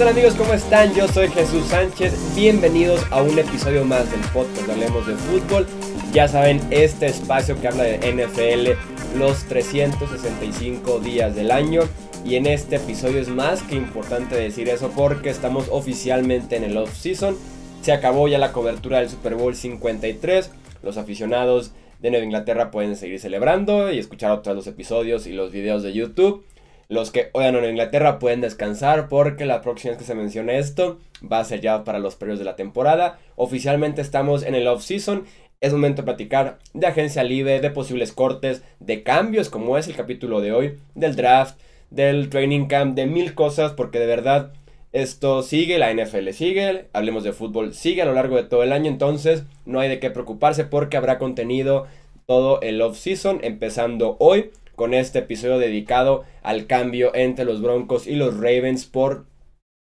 tal amigos? ¿Cómo están? Yo soy Jesús Sánchez. Bienvenidos a un episodio más del podcast de Hablemos de Fútbol. Ya saben, este espacio que habla de NFL los 365 días del año. Y en este episodio es más que importante decir eso porque estamos oficialmente en el off-season. Se acabó ya la cobertura del Super Bowl 53. Los aficionados de Nueva Inglaterra pueden seguir celebrando y escuchar otros los episodios y los videos de YouTube. Los que oigan en Inglaterra pueden descansar porque la próxima vez que se mencione esto va a ser ya para los periodos de la temporada. Oficialmente estamos en el off-season. Es momento de platicar de agencia libre, de posibles cortes, de cambios como es el capítulo de hoy, del draft, del training camp, de mil cosas porque de verdad esto sigue, la NFL sigue, hablemos de fútbol, sigue a lo largo de todo el año, entonces no hay de qué preocuparse porque habrá contenido todo el off-season, empezando hoy con este episodio dedicado al cambio entre los Broncos y los Ravens por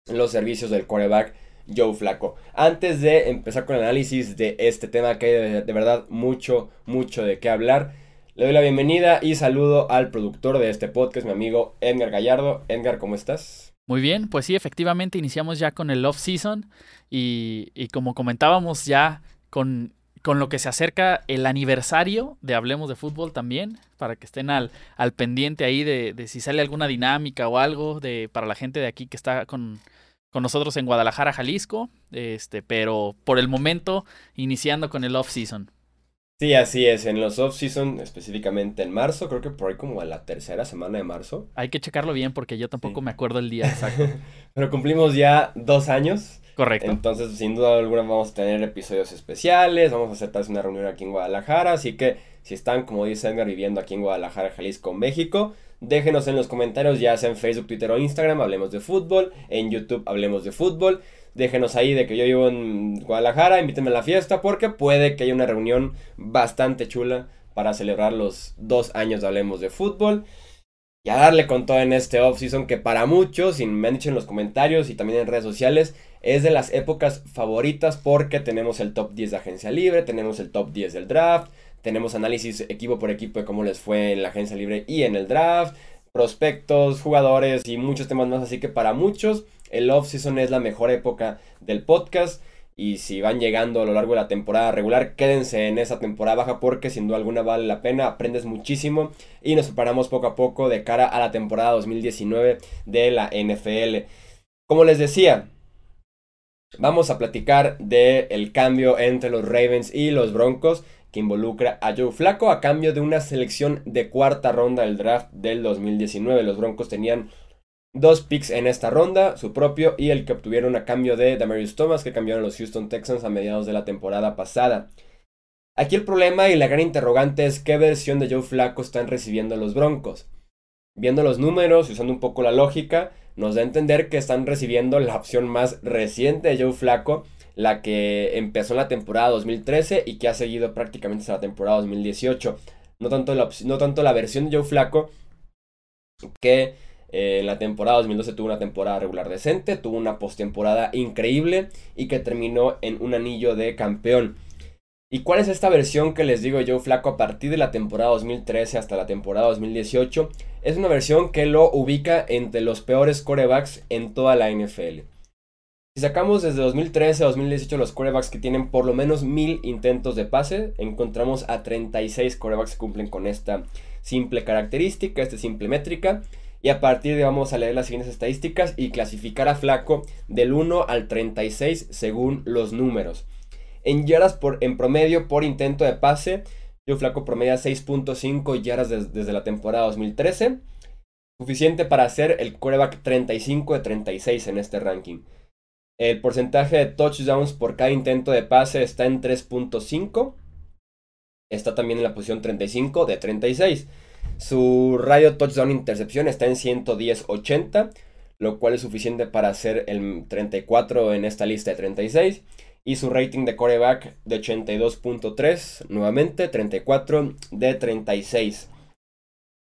los servicios del quarterback Joe Flaco. Antes de empezar con el análisis de este tema que hay de, verdad mucho, mucho de qué hablar, le doy la bienvenida y saludo al productor de este podcast, mi amigo Edgar Gallardo. Edgar, ¿cómo estás? Muy bien, pues sí, efectivamente iniciamos ya con el off-season y, y como comentábamos ya con con lo que se acerca el aniversario de Hablemos de Fútbol también, para que estén al, al pendiente ahí de, de, si sale alguna dinámica o algo de, para la gente de aquí que está con, con nosotros en Guadalajara, Jalisco, este, pero por el momento iniciando con el off-season. Sí, así es, en los off-season, específicamente en marzo, creo que por ahí como a la tercera semana de marzo. Hay que checarlo bien porque yo tampoco me acuerdo el día exacto. pero cumplimos ya dos años Correcto. Entonces, sin duda alguna, vamos a tener episodios especiales. Vamos a hacer tal vez una reunión aquí en Guadalajara. Así que, si están, como dice Edgar, viviendo aquí en Guadalajara, Jalisco, México, déjenos en los comentarios, ya sea en Facebook, Twitter o Instagram, hablemos de fútbol. En YouTube, hablemos de fútbol. Déjenos ahí de que yo vivo en Guadalajara, invítenme a la fiesta, porque puede que haya una reunión bastante chula para celebrar los dos años de Hablemos de Fútbol y a darle con todo en este off-season que para muchos, y me han dicho en los comentarios y también en redes sociales, es de las épocas favoritas porque tenemos el top 10 de agencia libre, tenemos el top 10 del draft, tenemos análisis equipo por equipo de cómo les fue en la agencia libre y en el draft, prospectos, jugadores y muchos temas más, así que para muchos el off-season es la mejor época del podcast. Y si van llegando a lo largo de la temporada regular, quédense en esa temporada baja porque sin duda alguna vale la pena, aprendes muchísimo y nos preparamos poco a poco de cara a la temporada 2019 de la NFL. Como les decía, vamos a platicar del el cambio entre los Ravens y los Broncos que involucra a Joe Flaco a cambio de una selección de cuarta ronda del draft del 2019. Los Broncos tenían Dos picks en esta ronda, su propio y el que obtuvieron a cambio de Damarius Thomas que cambiaron los Houston Texans a mediados de la temporada pasada. Aquí el problema y la gran interrogante es qué versión de Joe Flacco están recibiendo los Broncos. Viendo los números y usando un poco la lógica, nos da a entender que están recibiendo la opción más reciente de Joe Flacco, la que empezó en la temporada 2013 y que ha seguido prácticamente hasta la temporada 2018. No tanto la, no tanto la versión de Joe Flacco que eh, en la temporada 2012 tuvo una temporada regular decente, tuvo una postemporada increíble y que terminó en un anillo de campeón. ¿Y cuál es esta versión que les digo yo, Flaco, a partir de la temporada 2013 hasta la temporada 2018? Es una versión que lo ubica entre los peores corebacks en toda la NFL. Si sacamos desde 2013 a 2018 los corebacks que tienen por lo menos mil intentos de pase, encontramos a 36 corebacks que cumplen con esta simple característica, esta simple métrica. Y a partir de vamos a leer las siguientes estadísticas y clasificar a Flaco del 1 al 36 según los números. En yardas por, en promedio por intento de pase, yo Flaco promedia 6.5 yardas desde la temporada 2013. Suficiente para hacer el quarterback 35 de 36 en este ranking. El porcentaje de touchdowns por cada intento de pase está en 3.5. Está también en la posición 35 de 36. Su radio touchdown intercepción está en 110-80, lo cual es suficiente para hacer el 34 en esta lista de 36. Y su rating de coreback de 82.3, nuevamente 34 de 36.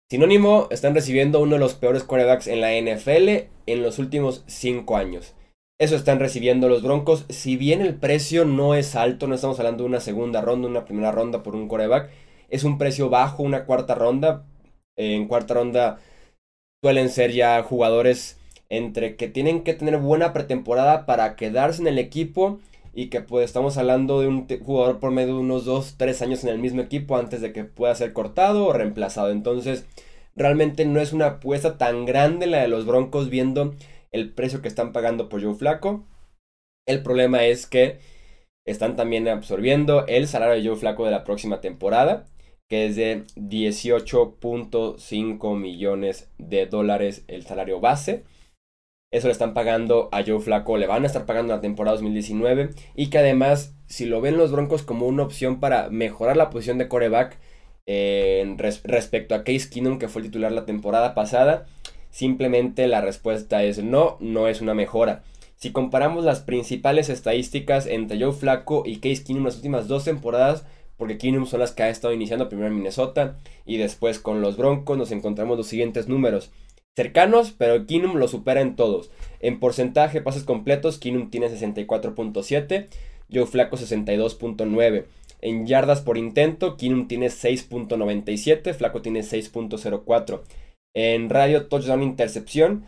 Sinónimo, están recibiendo uno de los peores corebacks en la NFL en los últimos 5 años. Eso están recibiendo los Broncos. Si bien el precio no es alto, no estamos hablando de una segunda ronda, una primera ronda por un coreback, es un precio bajo, una cuarta ronda. En cuarta ronda suelen ser ya jugadores entre que tienen que tener buena pretemporada para quedarse en el equipo y que pues estamos hablando de un jugador por medio de unos 2, 3 años en el mismo equipo antes de que pueda ser cortado o reemplazado. Entonces, realmente no es una apuesta tan grande la de los Broncos viendo el precio que están pagando por Joe Flaco. El problema es que están también absorbiendo el salario de Joe Flaco de la próxima temporada, que es de 18.5 millones de dólares el salario base. Eso le están pagando a Joe Flaco, le van a estar pagando la temporada 2019 y que además, si lo ven los Broncos como una opción para mejorar la posición de coreback eh, respecto a Case Keenum, que fue el titular la temporada pasada, simplemente la respuesta es no, no es una mejora. Si comparamos las principales estadísticas entre Joe Flaco y Case Keenum las últimas dos temporadas, porque Keenum son las que ha estado iniciando primero en Minnesota y después con los Broncos, nos encontramos los siguientes números cercanos, pero Kinum lo supera en todos. En porcentaje pases completos, Kinum tiene 64.7, Joe Flaco 62.9. En yardas por intento, Kinum tiene 6.97, Flaco tiene 6.04. En radio touchdown intercepción,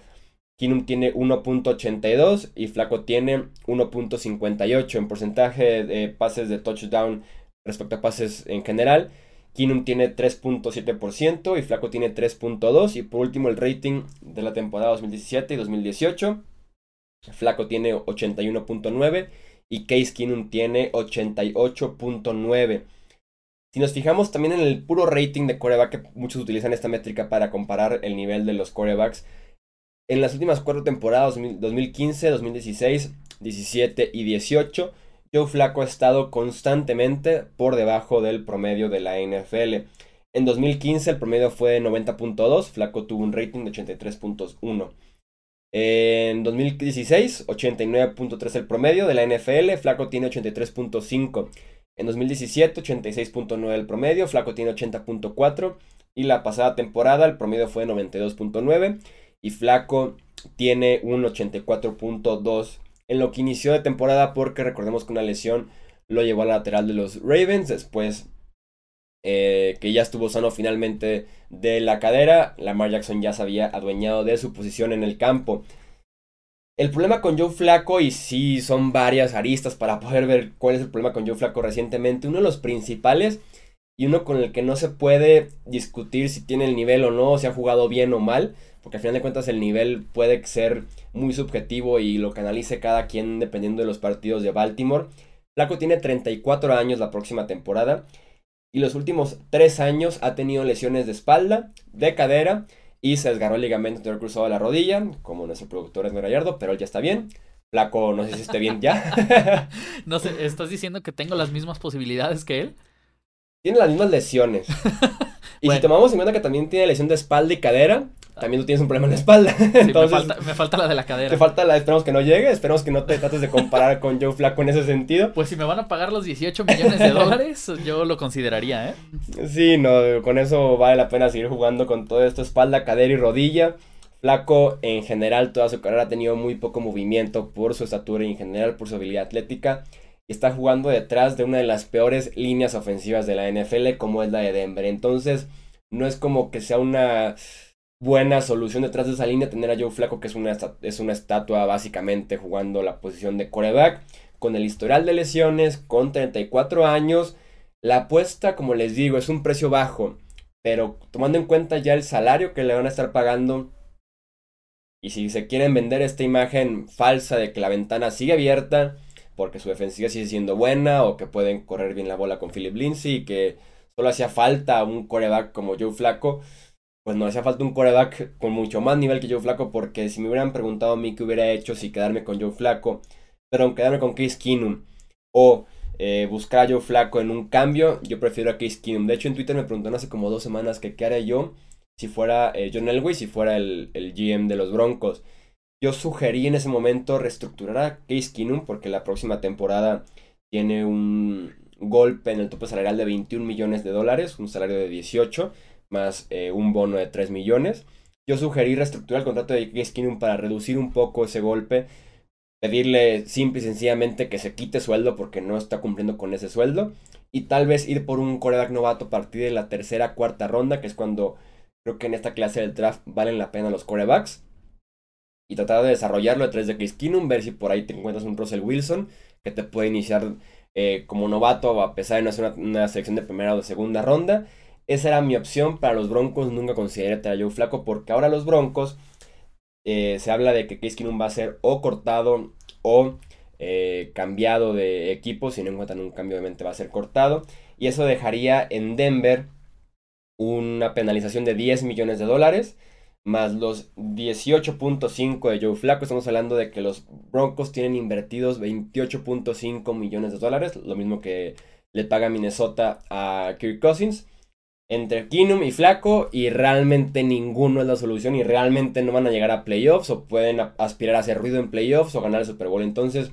Kinum tiene 1.82 y Flaco tiene 1.58. En porcentaje de pases de touchdown respecto a pases en general, Kinum tiene 3.7% y Flaco tiene 3.2%. Y por último el rating de la temporada 2017 y 2018. Flaco tiene 81.9 y Case Kinum tiene 88.9. Si nos fijamos también en el puro rating de coreback, que muchos utilizan esta métrica para comparar el nivel de los corebacks, en las últimas cuatro temporadas, 2015, 2016, 17 y 18, Joe Flaco ha estado constantemente por debajo del promedio de la NFL. En 2015 el promedio fue 90.2, Flaco tuvo un rating de 83.1. En 2016, 89.3 el promedio de la NFL, Flaco tiene 83.5. En 2017, 86.9 el promedio, Flaco tiene 80.4. Y la pasada temporada el promedio fue 92.9 y Flaco tiene un 84.2 en lo que inició de temporada porque recordemos que una lesión lo llevó a la lateral de los Ravens, después eh, que ya estuvo sano finalmente de la cadera, Lamar Jackson ya se había adueñado de su posición en el campo. El problema con Joe Flaco, y sí son varias aristas para poder ver cuál es el problema con Joe Flaco recientemente, uno de los principales y uno con el que no se puede discutir si tiene el nivel o no, si ha jugado bien o mal, porque al final de cuentas el nivel puede ser muy subjetivo y lo canalice cada quien dependiendo de los partidos de Baltimore. Flaco tiene 34 años la próxima temporada y los últimos 3 años ha tenido lesiones de espalda, de cadera y se desgarró el ligamento anterior cruzado de la rodilla, como nuestro productor es Gallardo, pero él ya está bien. Flaco, no sé si esté bien ya. no sé, ¿estás diciendo que tengo las mismas posibilidades que él? Tiene las mismas lesiones. y si tomamos en cuenta que también tiene lesión de espalda y cadera, también tú tienes un problema en la espalda. Entonces, me, falta, la de la cadera. Te falta la, esperamos que no llegue, esperamos que no te trates de comparar con Joe Flaco en ese sentido. Pues si me van a pagar los 18 millones de dólares, yo lo consideraría, ¿eh? Sí, no, con eso vale la pena seguir jugando con todo esto, espalda, cadera y rodilla. Flaco en general toda su carrera ha tenido muy poco movimiento por su estatura y en general por su habilidad atlética. Y está jugando detrás de una de las peores líneas ofensivas de la NFL como es la de Denver. Entonces no es como que sea una buena solución detrás de esa línea tener a Joe Flaco, que es una, es una estatua básicamente jugando la posición de coreback, con el historial de lesiones, con 34 años. La apuesta, como les digo, es un precio bajo, pero tomando en cuenta ya el salario que le van a estar pagando, y si se quieren vender esta imagen falsa de que la ventana sigue abierta, porque su defensiva sigue siendo buena, o que pueden correr bien la bola con Philip Lindsay, y que solo hacía falta un coreback como Joe Flaco, pues no hacía falta un coreback con mucho más nivel que Joe Flaco, porque si me hubieran preguntado a mí qué hubiera hecho si quedarme con Joe Flaco, pero quedarme con Case Keenum o eh, buscar a Joe Flaco en un cambio, yo prefiero a Case Keenum. De hecho, en Twitter me preguntaron hace como dos semanas que qué haría yo si fuera eh, John Elway, si fuera el, el, GM de los Broncos. Yo sugerí en ese momento reestructurar a Case Keenum porque la próxima temporada tiene un golpe en el tope salarial de 21 millones de dólares, un salario de 18 más eh, un bono de 3 millones. Yo sugerí reestructurar el contrato de Case Keenum para reducir un poco ese golpe, pedirle simple y sencillamente que se quite sueldo porque no está cumpliendo con ese sueldo y tal vez ir por un coreback novato a partir de la tercera cuarta ronda, que es cuando creo que en esta clase del draft valen la pena los corebacks. y tratar de desarrollarlo través de Case Keenum, ver si por ahí te encuentras un Russell Wilson que te puede iniciar eh, como novato a pesar de no hacer una, selección de primera o de segunda ronda. Esa era mi opción para los Broncos, nunca consideré a Joe Flaco porque ahora los Broncos eh, se habla de que Case Keenum va a ser o cortado o eh, cambiado de equipo, si no encuentran un cambio obviamente va a ser cortado y eso dejaría en Denver una penalización de 10 millones de dólares más los 18.5 de Joe Flaco. Estamos hablando de que los Broncos tienen invertidos 28.5 millones de dólares, lo mismo que le paga Minnesota a Kirk Cousins. Entre Keenum y Flaco, y realmente ninguno es la solución, y realmente no van a llegar a playoffs, o pueden aspirar a hacer ruido en playoffs o ganar el Super Bowl. Entonces,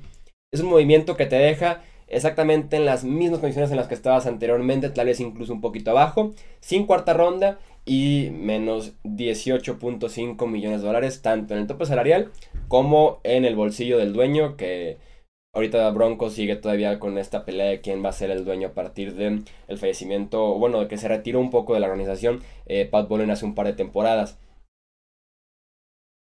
es un movimiento que te deja exactamente en las mismas condiciones en las que estabas anteriormente, tal vez incluso un poquito abajo, sin cuarta ronda y menos 18.5 millones de dólares, tanto en el tope salarial como en el bolsillo del dueño, que ahorita Bronco sigue todavía con esta pelea de quién va a ser el dueño a partir del el fallecimiento, bueno, de que se retiró un poco de la organización eh, Pat Bowlen hace un par de temporadas.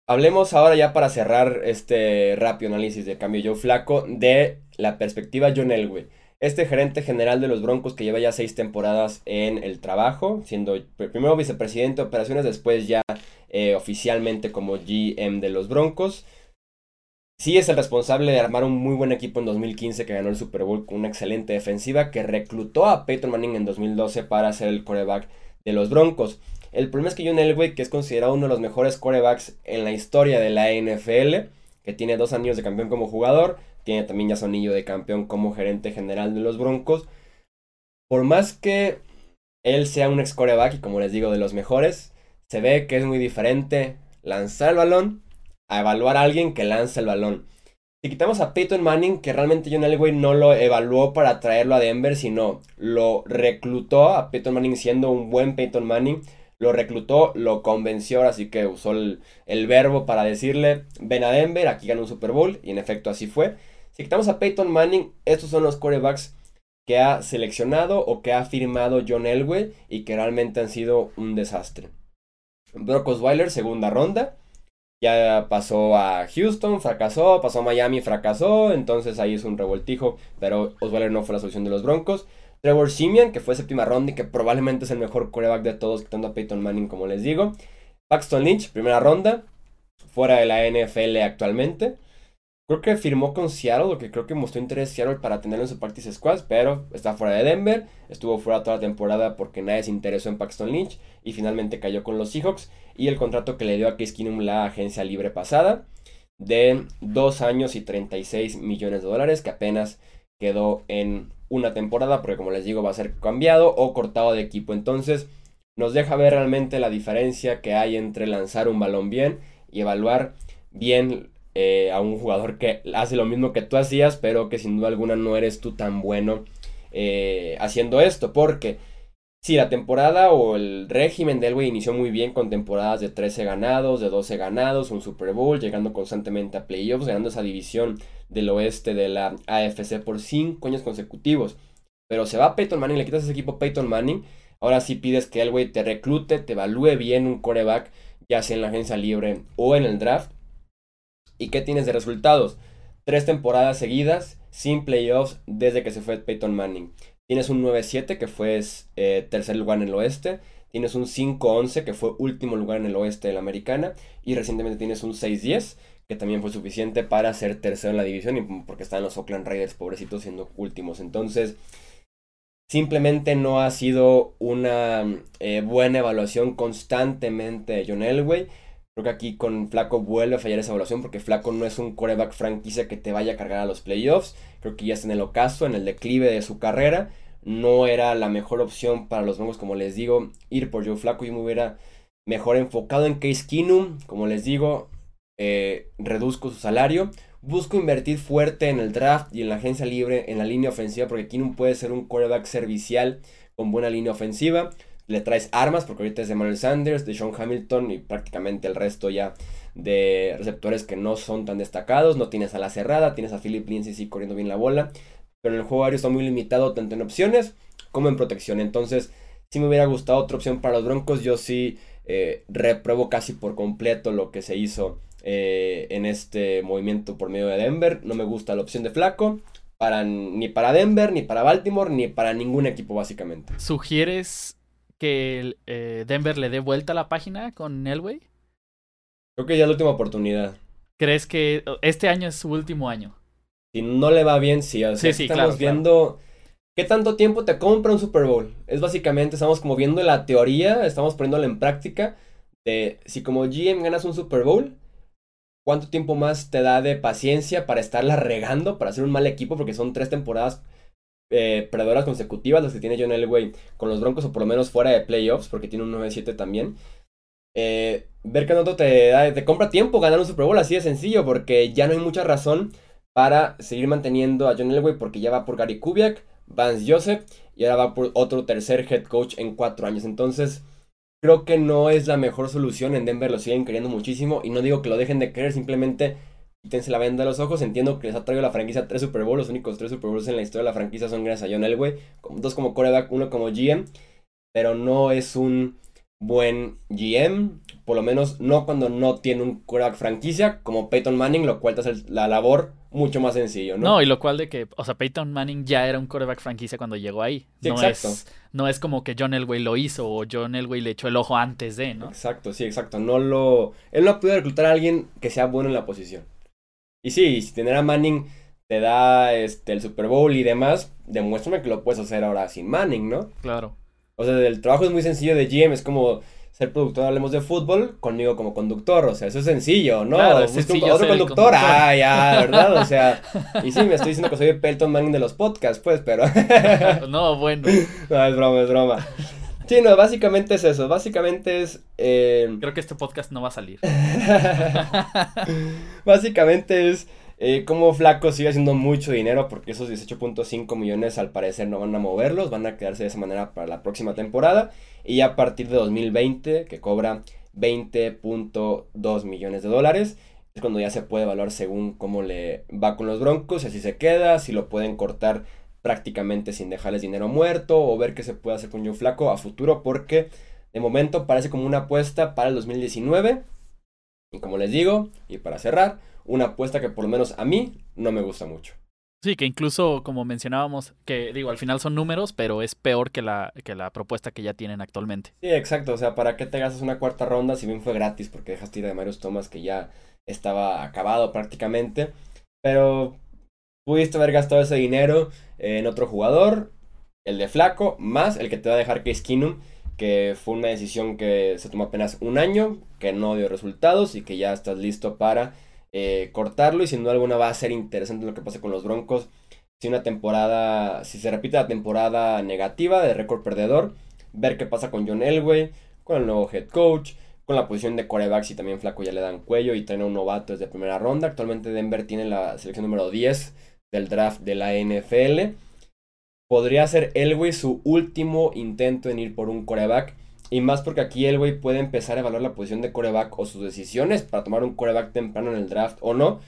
Hablemos ahora ya para cerrar este rápido análisis de cambio Joe Flaco de la perspectiva John Elway este gerente general de los Broncos que lleva ya seis temporadas en el trabajo, siendo primero vicepresidente de operaciones, después ya eh, oficialmente como GM de los Broncos. Sí es el responsable de armar un muy buen equipo en 2015 que ganó el Super Bowl con una excelente defensiva que reclutó a Peyton Manning en 2012 para ser el coreback de los Broncos. El problema es que John Elway, que es considerado uno de los mejores corebacks en la historia de la NFL, que tiene dos años de campeón como jugador, tiene también ya su anillo de campeón como gerente general de los Broncos. Por más que él sea un ex coreback y como les digo de los mejores, se ve que es muy diferente lanzar el balón a evaluar a alguien que lanza el balón. Si quitamos a Peyton Manning, que realmente John Elway no lo evaluó para traerlo a Denver, sino lo reclutó a Peyton Manning siendo un buen Peyton Manning, lo reclutó, lo convenció, así que usó el, verbo para decirle, ven a Denver, aquí gana un Super Bowl, y en efecto así fue. Si quitamos a Peyton Manning, estos son los corebacks que ha seleccionado o que ha firmado John Elway y que realmente han sido un desastre. Brock Osweiler, segunda ronda. Ya pasó a Houston, fracasó, pasó a Miami, fracasó, entonces ahí es un revoltijo, pero Osweiler no fue la solución de los Broncos. Trevor Simeon, que fue séptima ronda y que probablemente es el mejor coreback de todos, quitando a Peyton Manning, como les digo. Paxton Lynch, primera ronda, fuera de la NFL actualmente. Creo que firmó con Seattle, que creo que mostró interés Seattle para tenerlo en su practice squad, pero está fuera de Denver, estuvo fuera toda la temporada porque nadie se interesó en Paxton Lynch y finalmente cayó con los Seahawks y el contrato que le dio a Case Keenum la agencia libre pasada de 2 años y 36 millones de dólares que apenas quedó en una temporada porque como les digo va a ser cambiado o cortado de equipo. Entonces nos deja ver realmente la diferencia que hay entre lanzar un balón bien y evaluar bien eh, a un jugador que hace lo mismo que tú hacías, pero que sin duda alguna no eres tú tan bueno eh, haciendo esto, porque si la temporada o el régimen de Elway inició muy bien con temporadas de 13 ganados, de 12 ganados, un Super Bowl, llegando constantemente a playoffs, ganando esa división del oeste de la AFC por 5 años consecutivos. Pero se va Peyton Manning, le quitas ese equipo Peyton Manning, ahora sí pides que Elway te reclute, te evalúe bien un coreback, ya sea en la agencia libre o en el draft ¿Y qué tienes de resultados? Tres temporadas seguidas sin playoffs desde que se fue Peyton Manning. Tienes un 9-7 que fue eh, tercer lugar en el oeste. Tienes un 5-11 que fue último lugar en el oeste de la americana. Y recientemente tienes un 6-10 que también fue suficiente para ser tercero en la división. Y porque están los Oakland Raiders pobrecitos siendo últimos. Entonces, simplemente no ha sido una eh, buena evaluación constantemente de John Elway. Creo que aquí con Flaco vuelve a fallar esa evaluación porque Flaco no es un coreback franquicia que te vaya a cargar a los playoffs. Creo que ya está en el ocaso, en el declive de su carrera. No era la mejor opción para los Broncos, como les digo, ir por Joe Flaco. y me hubiera mejor enfocado en Case Keenum. Como les digo, eh, reduzco su salario. Busco invertir fuerte en el draft y en la agencia libre, en la línea ofensiva, porque Keenum puede ser un coreback servicial con buena línea ofensiva le traes armas, porque ahorita es de Manuel Sanders, de Sean Hamilton y prácticamente el resto ya de receptores que no son tan destacados. No tienes a la cerrada, tienes a Philip Lindsay sí corriendo bien la bola, pero en el juego aéreo está muy limitado tanto en opciones como en protección. Entonces, si me hubiera gustado otra opción para los Broncos, yo sí eh, repruebo casi por completo lo que se hizo eh, en este movimiento por medio de Denver. No me gusta la opción de Flaco. Para, ni para Denver, ni para Baltimore, ni para ningún equipo básicamente. ¿Sugieres que eh, Denver le dé vuelta a la página con Elway? Creo que ya es la última oportunidad. ¿Crees que este año es su último año? Si no le va bien, sí. O sea, estamos viendo qué tanto tiempo te compra un Super Bowl. Es básicamente, estamos como viendo la teoría, estamos poniéndola en práctica de si como GM ganas un Super Bowl, cuánto tiempo más te da de paciencia para estarla regando, para hacer un mal equipo, porque son tres temporadas eh, predadoras consecutivas las que tiene John Elway con los Broncos, o por lo menos fuera de playoffs, porque tiene un 9-7 también. Eh, ver que no te, da, te compra tiempo ganar un Super Bowl así de sencillo, porque ya no hay mucha razón para seguir manteniendo a John Elway, porque ya va por Gary Kubiak, Vance Joseph, y ahora va por otro tercer head coach en cuatro años. Entonces, creo que no es la mejor solución. En Denver lo siguen queriendo muchísimo, y no digo que lo dejen de querer, simplemente quítense la venda de los ojos. Entiendo que les ha traído la franquicia tres Super Bowls. Los únicos tres Super Bowls en la historia de la franquicia son gracias a John Elway. Dos como coreback, uno como GM. Pero no es un buen GM, por lo menos no cuando no tiene un quarterback franquicia como Peyton Manning, lo cual te hace la labor mucho más sencillo, ¿no? No, y lo cual de que, o sea, Peyton Manning ya era un quarterback franquicia cuando llegó ahí. no exacto. Es, no es como que John Elway lo hizo o John Elway le echó el ojo antes de, ¿no? Exacto, sí, exacto. No lo... Él no pudo reclutar a alguien que sea bueno en la posición. Y sí, si tener a Manning te da este, el Super Bowl y demás, demuéstrame que lo puedes hacer ahora sin Manning, ¿no? Claro. O sea, el trabajo es muy sencillo de GM, es como ser productor, hablemos de fútbol, conmigo como conductor, o sea, eso es sencillo, ¿no? Claro, es sencillo otro conductor, ah, ya, ¿verdad? O sea, y sí, me estoy diciendo que soy el Pelton Manning de los podcasts, pues, pero... no, bueno. No, es broma, es broma. Sí, no, básicamente es eso, básicamente es... Eh... Creo que este podcast no va a salir. básicamente es eh, como Flaco sigue haciendo mucho dinero porque esos 18.5 millones al parecer no van a moverlos, van a quedarse de esa manera para la próxima temporada. Y a partir de 2020, que cobra 20.2 millones de dólares, es cuando ya se puede evaluar según cómo le va con los Broncos, si así se queda, si lo pueden cortar prácticamente sin dejarles dinero muerto o ver qué se puede hacer con Joe Flaco a futuro porque de momento parece como una apuesta para el 2019. Y como les digo, y para cerrar, una apuesta que por lo menos a mí no me gusta mucho. Sí, que incluso como mencionábamos, que digo, al final son números, pero es peor que la, que la propuesta que ya tienen actualmente. Sí, exacto. O sea, ¿para qué te gastas una cuarta ronda si bien fue gratis? Porque dejaste ir de Marius Thomas que ya estaba acabado prácticamente. Pero pudiste haber gastado ese dinero en otro jugador, el de Flaco, más el que te va a dejar Case Keenum, que fue una decisión que se tomó apenas un año, que no dio resultados y que ya estás listo para eh, cortarlo y sin duda alguna va a ser interesante lo que pase con los Broncos. Si una temporada, si se repite la temporada negativa de récord perdedor, ver qué pasa con John Elway, con el nuevo head coach, con la posición de coreback si también Flaco ya le dan cuello y traen a un novato desde primera ronda. Actualmente Denver tiene la selección número 10 del draft de la NFL. Podría ser Elway su último intento en ir por un coreback y más porque aquí el güey puede empezar a evaluar la posición de coreback o sus decisiones para tomar un coreback temprano en el draft o no.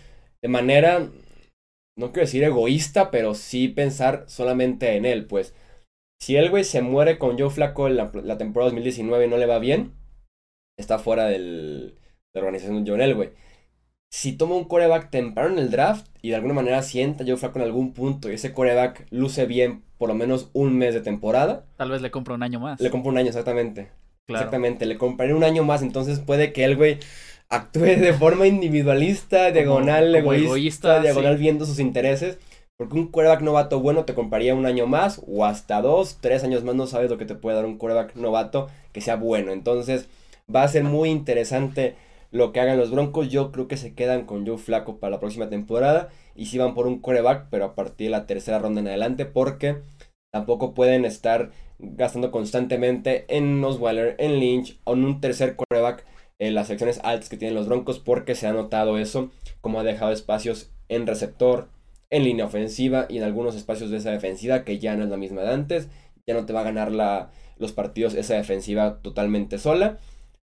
De manera, no quiero decir egoísta, pero sí pensar solamente en él. Pues si el güey se muere con Joe Flaco en la, temporada 2019 y no le va bien, está fuera del, de la organización de John Elway. Si toma un coreback temprano en el draft y de alguna manera sienta Joe Flaco en algún punto y ese coreback luce bien por lo menos un mes de temporada. Tal vez le compro un año más. Le compro un año, exactamente. Exactamente, le compraré un año más, entonces puede que el güey actúe de forma individualista, diagonal, egoísta, diagonal viendo sus intereses. Porque un quarterback novato bueno te compraría un año más o hasta dos, tres años más. No sabes lo que te puede dar un quarterback novato que sea bueno. Entonces va a ser muy interesante lo que hagan los Broncos. Yo creo que se quedan con Joe Flaco para la próxima temporada y si van por un coreback, pero a partir de la tercera ronda en adelante, porque tampoco pueden estar gastando constantemente en Osweiler, en Lynch o en un tercer coreback en las secciones altas que tienen los Broncos, porque se ha notado eso, como ha dejado espacios en receptor, en línea ofensiva y en algunos espacios de esa defensiva que ya no es la misma de antes, ya no te va a ganar la, los partidos esa defensiva totalmente sola.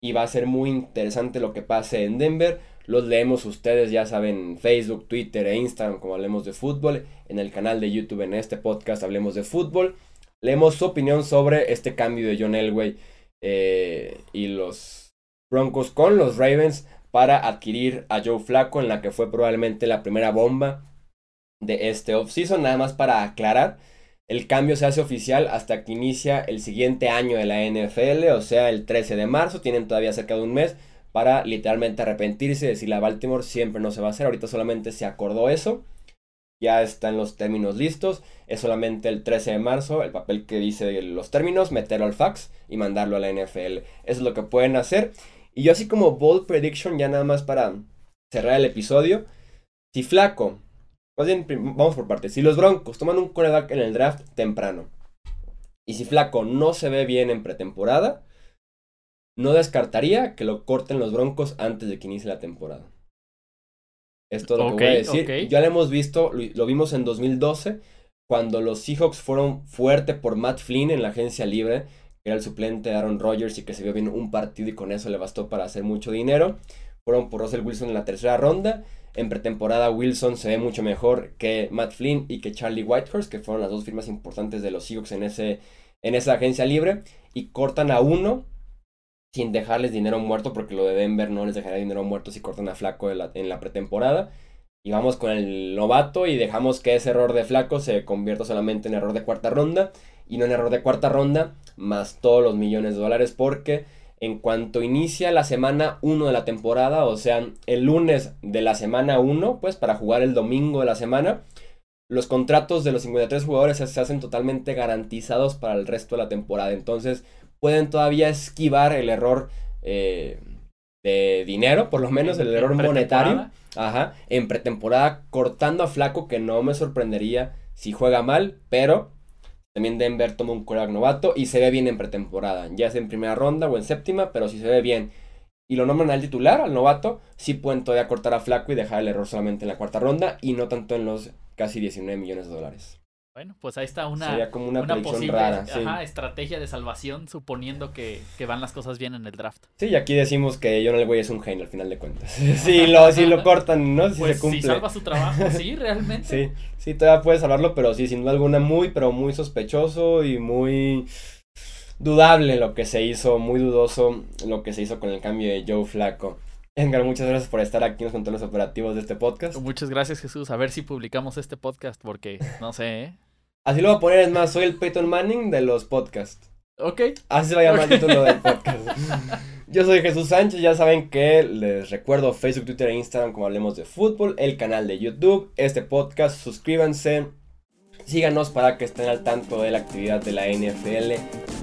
Y va a ser muy interesante lo que pase en Denver los leemos ustedes, ya saben, Facebook, Twitter e Instagram, como hablemos de fútbol. En el canal de YouTube, en este podcast, hablemos de fútbol. Leemos su opinión sobre este cambio de John Elway eh, y los Broncos con los Ravens para adquirir a Joe Flaco en la que fue probablemente la primera bomba de este offseason. Nada más para aclarar, el cambio se hace oficial hasta que inicia el siguiente año de la NFL, o sea, el 13 de marzo. Tienen todavía cerca de un mes para literalmente arrepentirse y decirle a Baltimore siempre no se va a hacer. Ahorita solamente se acordó eso. Ya están los términos listos. Es solamente el 13 de marzo el papel que dice los términos, meterlo al fax y mandarlo a la NFL. Eso es lo que pueden hacer. Y yo así como bold prediction, ya nada más para cerrar el episodio. Si Flaco más bien, vamos por partes. Si los Broncos toman un coreback en el draft temprano y si Flaco no se ve bien en pretemporada, no descartaría que lo corten los Broncos antes de que inicie la temporada. Esto es lo que voy a decir. Ya lo hemos visto, lo, vimos en 2012, cuando los Seahawks fueron fuerte por Matt Flynn en la agencia libre, que era el suplente de Aaron Rodgers y que se vio bien un partido y con eso le bastó para hacer mucho dinero. Fueron por Russell Wilson en la tercera ronda en pretemporada Wilson se ve mucho mejor que Matt Flynn y que Charlie Whitehurst, que fueron las dos firmas importantes de los Seahawks en, ese, en esa agencia libre. Y cortan a uno sin dejarles dinero muerto, porque lo de Denver no les dejará dinero muerto si cortan a Flaco en la, en la pretemporada. Y vamos con el novato y dejamos que ese error de Flaco se convierta solamente en error de cuarta ronda. Y no en error de cuarta ronda, más todos los millones de dólares, porque en cuanto inicia la semana 1 de la temporada, o sea, el lunes de la semana 1, pues para jugar el domingo de la semana, los contratos de los 53 jugadores se hacen totalmente garantizados para el resto de la temporada. Entonces pueden todavía esquivar el error eh, de dinero, por lo menos el error monetario. Ajá, en pretemporada cortando a Flaco, que no me sorprendería si juega mal, pero también Denver toma un quarterback novato y se ve bien en pretemporada, ya sea en primera ronda o en séptima, pero si se ve bien y lo nombran al titular, al novato, sí pueden todavía cortar a Flaco y dejar el error solamente en la cuarta ronda y no tanto en los casi 19 millones de dólares. Bueno, pues ahí está una, como una, posible rara, estrategia de salvación, suponiendo que, van las cosas bien en el draft. Sí, y aquí decimos que John Elway es un genio al final de cuentas. si, lo, si lo cortan, ¿no? Si pues se cumple. Si salva su trabajo, sí, realmente. sí, sí, todavía puede salvarlo, pero sí, sin duda alguna, muy, pero muy sospechoso y muy dudable lo que se hizo, muy dudoso lo que se hizo con el cambio de Joe Flaco. Edgar, muchas gracias por estar aquí en los controles operativos de este podcast. Muchas gracias, Jesús. A ver si publicamos este podcast, porque no sé, ¿eh? Así lo voy a poner, es más, soy el Peyton Manning de los podcasts. Ok. Así se va a llamar el título del podcast. Yo soy Jesús Sánchez, ya saben que les recuerdo Facebook, Twitter e Instagram como hablemos de fútbol, el canal de YouTube, este podcast, suscríbanse, síganos para que estén al tanto de la actividad de la NFL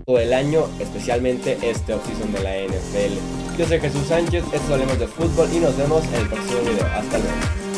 todo el año, especialmente este offseason de la NFL. Yo soy Jesús Sánchez, esto hablemos de fútbol y nos vemos en el próximo video. Hasta luego.